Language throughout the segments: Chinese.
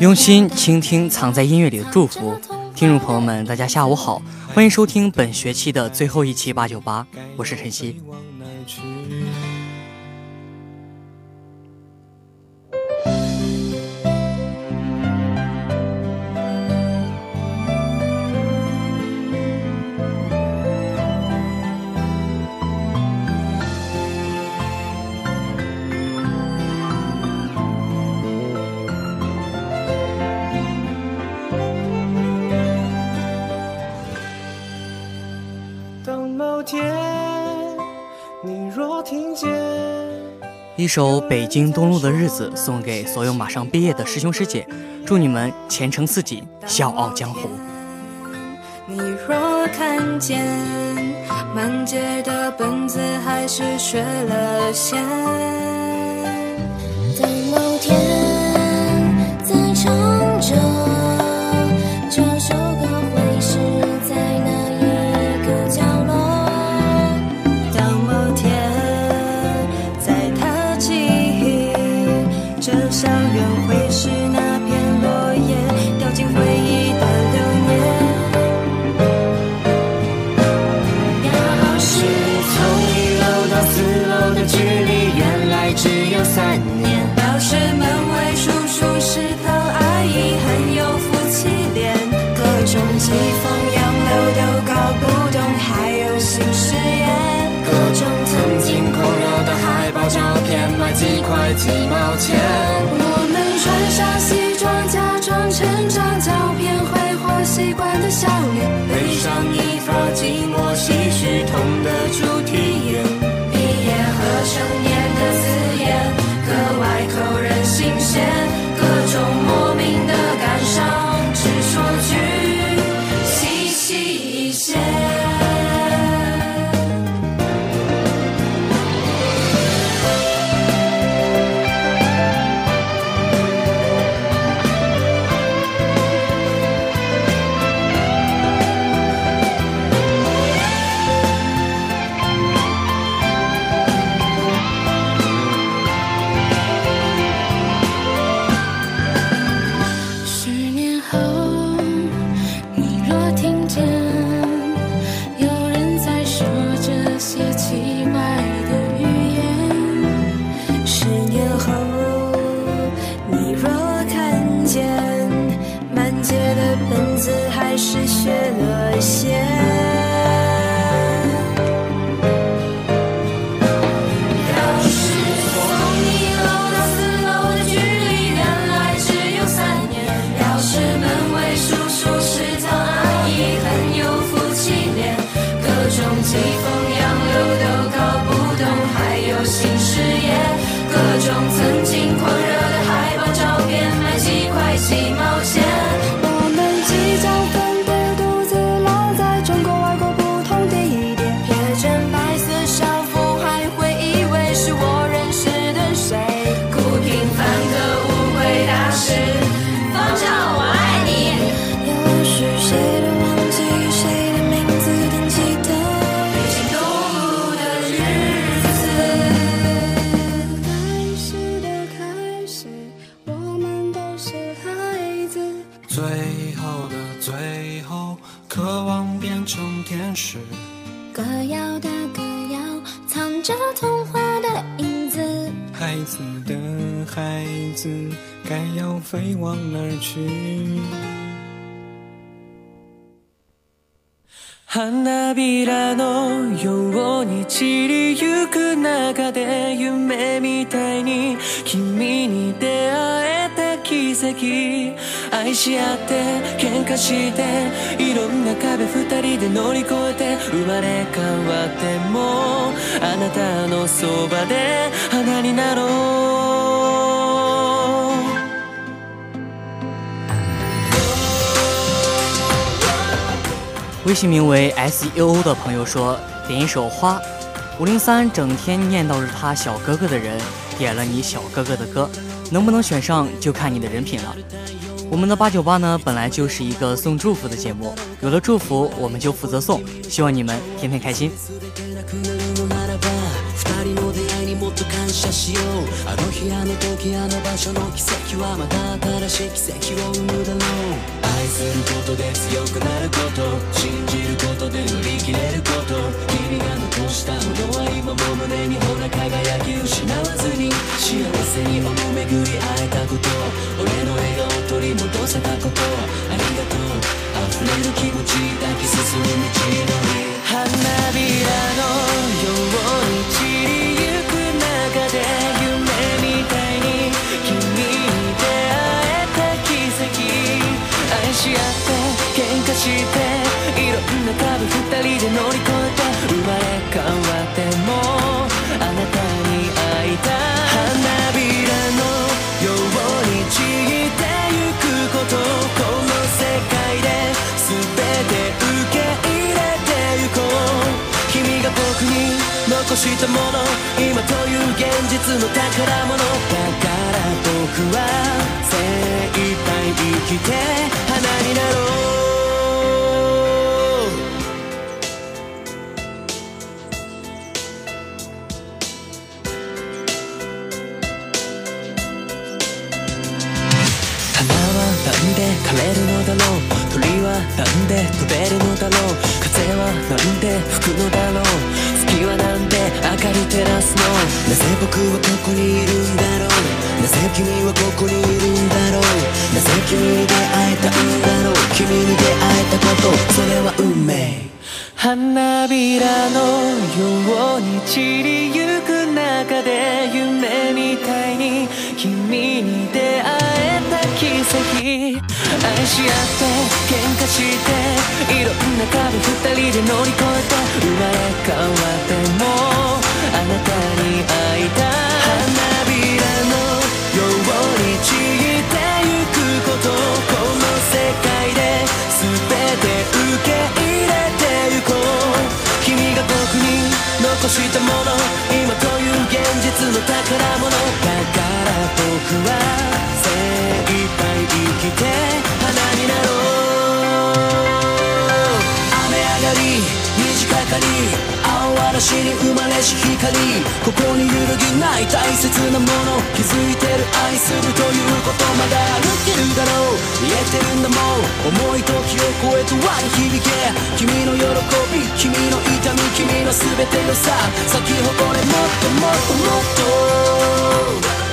用心倾听藏在音乐里的祝福，听众朋友们，大家下午好，欢迎收听本学期的最后一期八九八，我是晨曦。一首《北京东路的日子》送给所有马上毕业的师兄师姐，祝你们前程似锦，笑傲江湖。你若看见满街的本子，还是学了仙。在某天。几块几毛钱，我们穿上西装，假装成长照片，挥画习惯的笑脸，背上一发寂寞，唏嘘痛的主题演。席愛し合って喧嘩していろんな壁二人で乗り越えて生まれ変わってもあなたのそばで花になろう微信名为 S O 的朋友说：“点一首《花》。”五零三整天念叨着他小哥哥的人，点了你小哥哥的歌。能不能选上就看你的人品了。我们的八九八呢，本来就是一个送祝福的节目，有了祝福，我们就负责送。希望你们天天开心。世に多く巡り会えたこと俺の笑顔を取り戻せたことしたもの今という現実の宝物だから僕は精一杯生きて花になろう花はなんで枯れるのだろう鳥はなんで飛べるのだろう風はなんで吹くのだろう岩なんて明かり照らすのなぜ僕はここにいるんだろうなぜ君はここにいるんだろうなぜ君に出会えたんだろう君に出会えたことそれは運命花びらのように散りゆく中で夢みたいに君に出会えた奇跡愛し合って喧嘩していろんな壁二人で乗り越えて生まれ変わってもあなたに会いたい花びらのように散ってゆくことこの世界で全て受け入れてゆこう君が僕に残したもの今という現実の宝物だから僕は生きて花になろう雨上がり短かかり青嵐に生まれし光ここに揺るぎない大切なもの気づいてる愛するということまだ歩けるだろう見えてるんだもん重い時を超えて輪に響け君の喜び君の痛み君の全てのさ咲き誇れもっともっともっと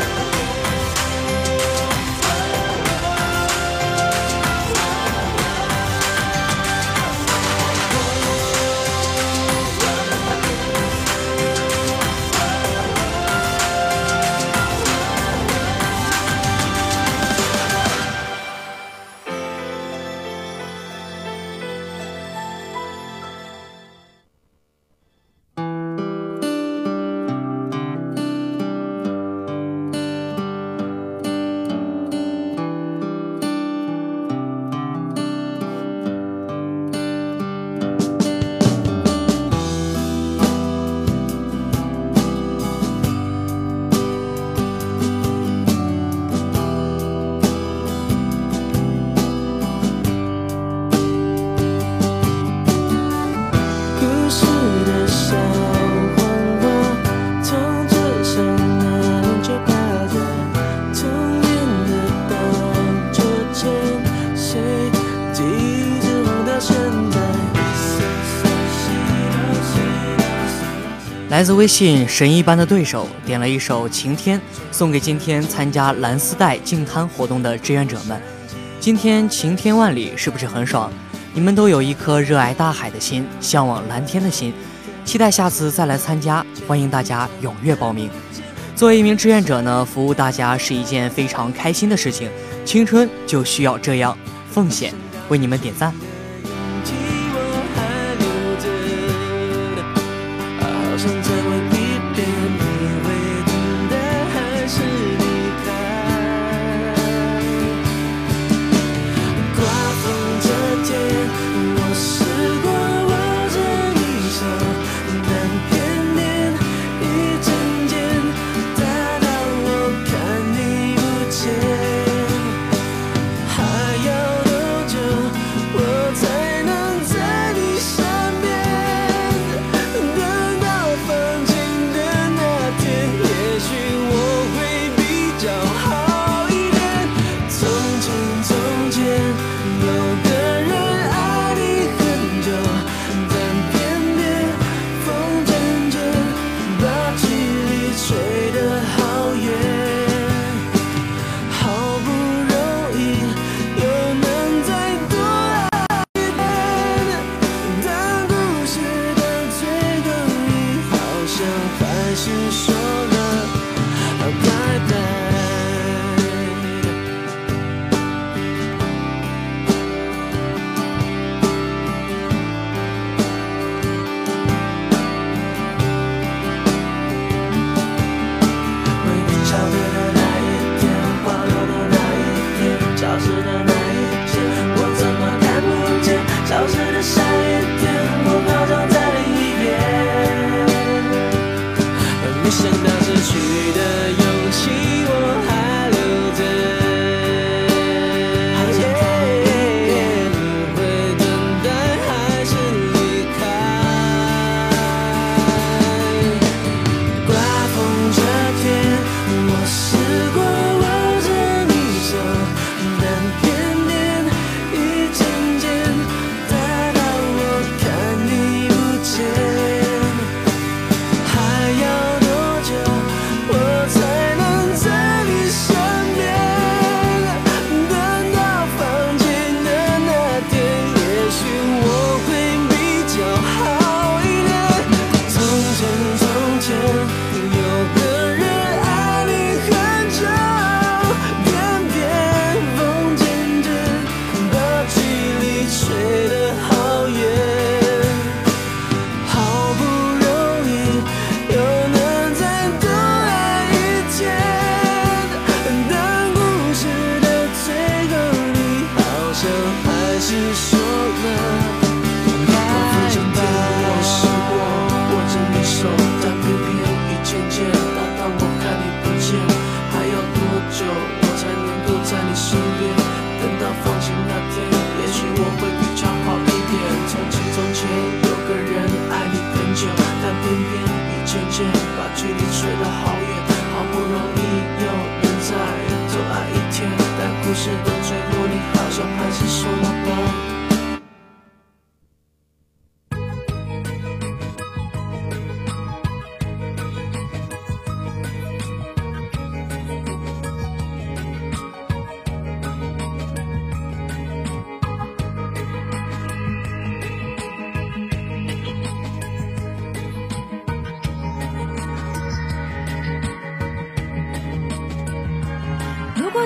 来自微信神一般的对手点了一首晴天，送给今天参加蓝丝带净滩活动的志愿者们。今天晴天万里是不是很爽？你们都有一颗热爱大海的心，向往蓝天的心，期待下次再来参加。欢迎大家踊跃报名。作为一名志愿者呢，服务大家是一件非常开心的事情。青春就需要这样奉献。为你们点赞。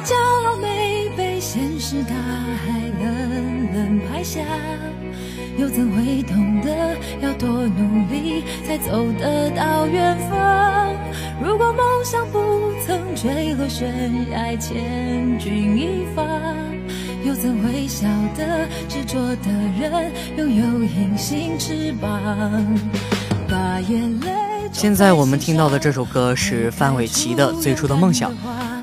角落没被现实大海冷冷拍下又怎会懂得要多努力才走得到远方如果梦想不曾坠落悬崖千钧一发又怎会晓得执着的人拥有隐形翅膀把眼泪现在我们听到的这首歌是范玮琪的最初的梦想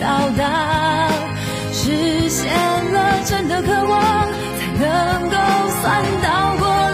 到达实现了真的渴望，才能够算到过。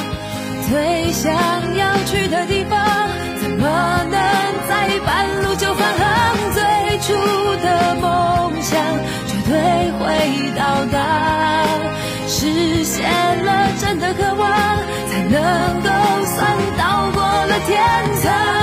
最想要去的地方，怎么能在半路就返航？最初的梦想绝对会到达，实现了真的渴望，才能够算到过了天堂。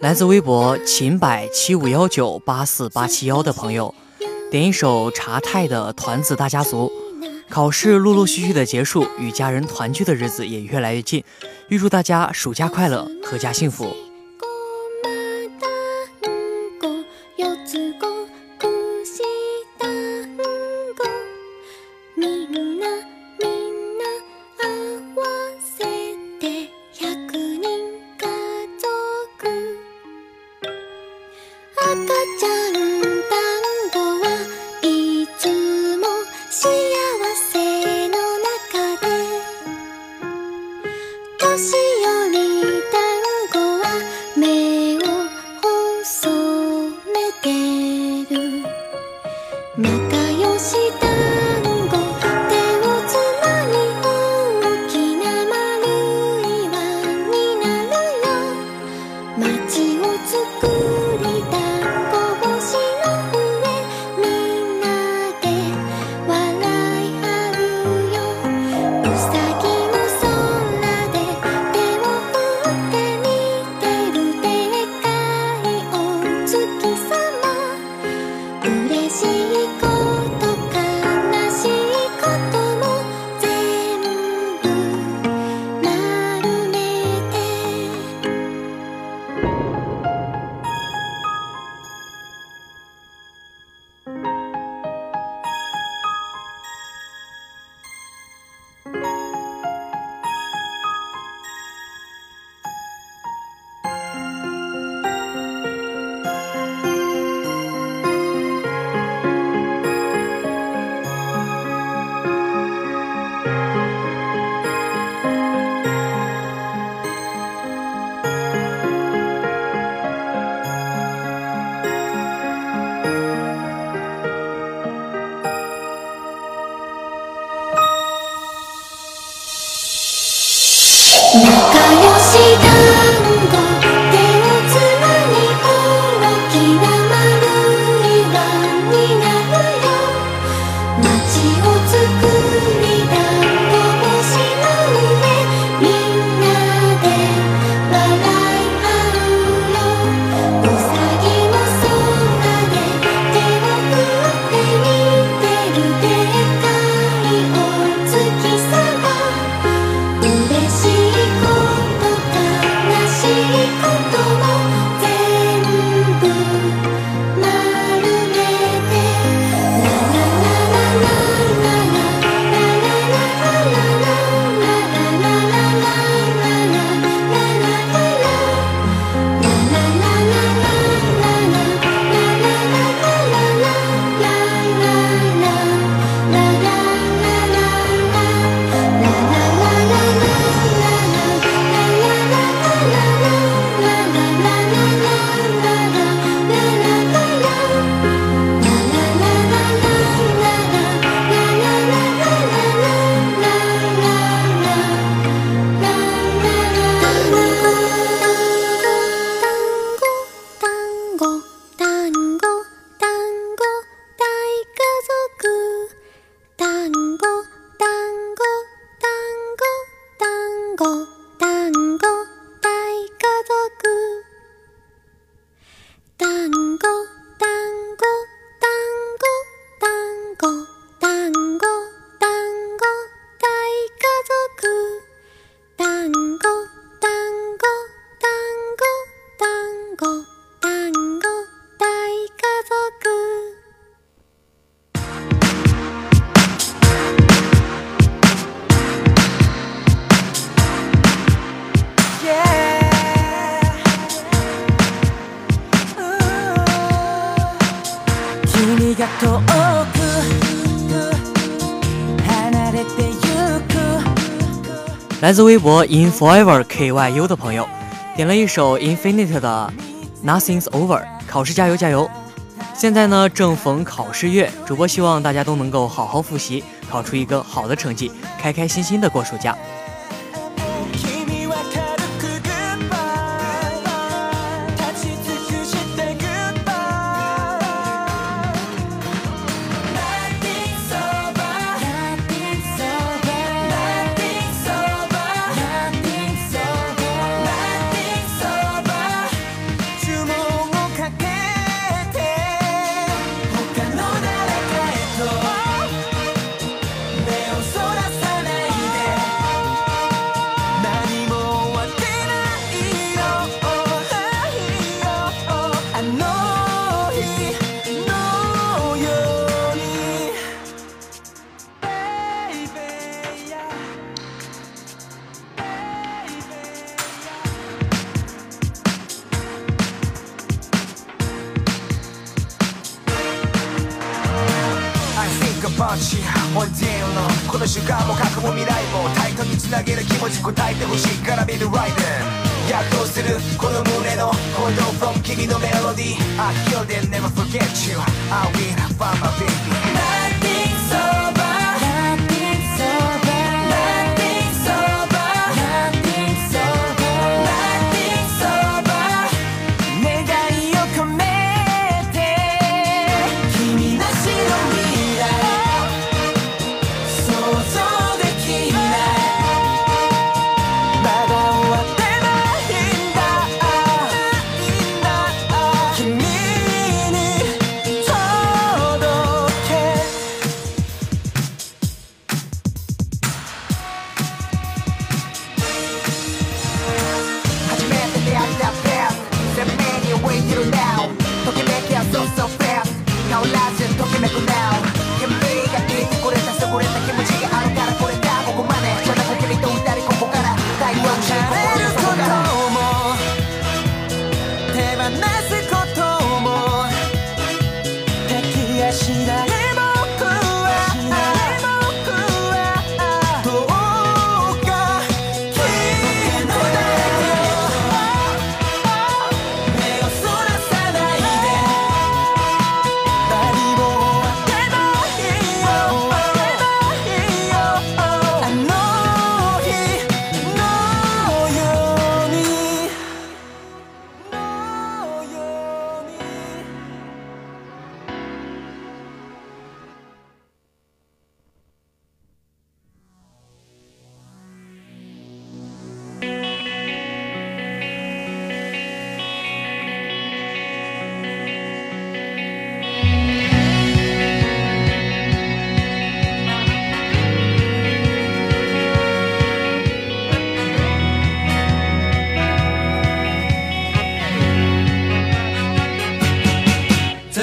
来自微博秦柏七五幺九八四八七幺的朋友，点一首茶太的《团子大家族》。考试陆陆续续的结束，与家人团聚的日子也越来越近，预祝大家暑假快乐，阖家幸福。微博 in forever kyu 的朋友点了一首 infinite 的 nothing's over，考试加油加油！现在呢正逢考试月，主播希望大家都能够好好复习，考出一个好的成绩，开开心心的过暑假。マーチオのこの瞬間も過去も未来もタイトにつなげる気持ち答えてほしいから見るライデン躍動するこの胸の行動 from 君のメロディー I l l k i l l t h e m never forget you I will find my baby to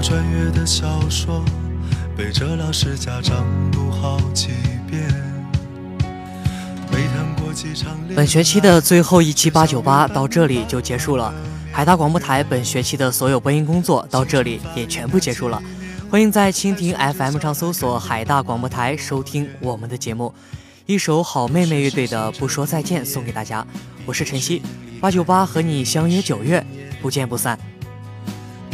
穿越的小说，老师家长读好几遍。本学期的最后一期八九八到这里就结束了，海大广播台本学期的所有播音工作到这里也全部结束了。欢迎在蜻蜓 FM 上搜索海大广播台收听我们的节目。一首好妹妹乐队的《不说再见》送给大家，我是晨曦，八九八和你相约九月，不见不散。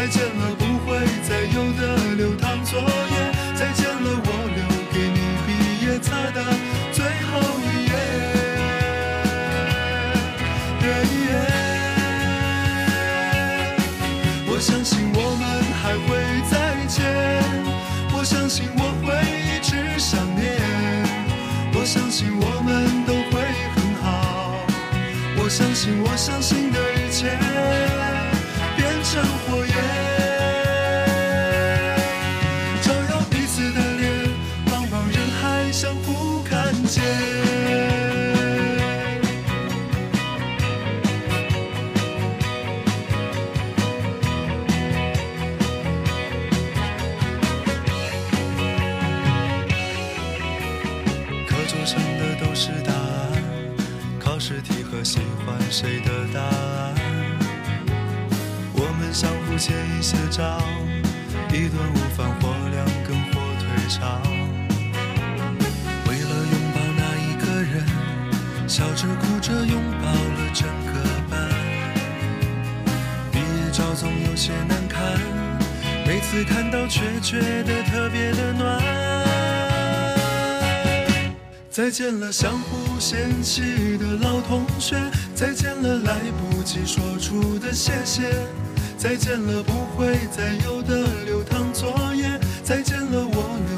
再见了，不会再有的流淌作业。再见了，我留给你毕业册的。为了拥抱那一个人，笑着哭着拥抱了整个班。毕业照总有些难看，每次看到却觉得特别的暖。再见了，相互嫌弃的老同学；再见了，来不及说出的谢谢；再见了，不会再有的流淌作业；再见了，我。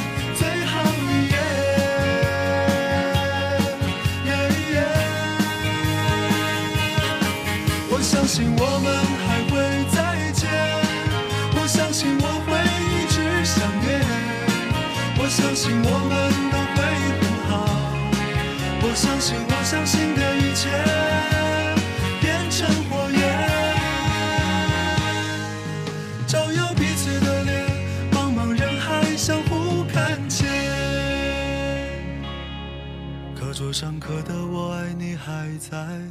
相信我们还会再见，我相信我会一直想念，我相信我们都会很好，我相信我相信的一切变成火焰，照耀彼此的脸，茫茫人海相互看见。课桌上刻的我爱你还在。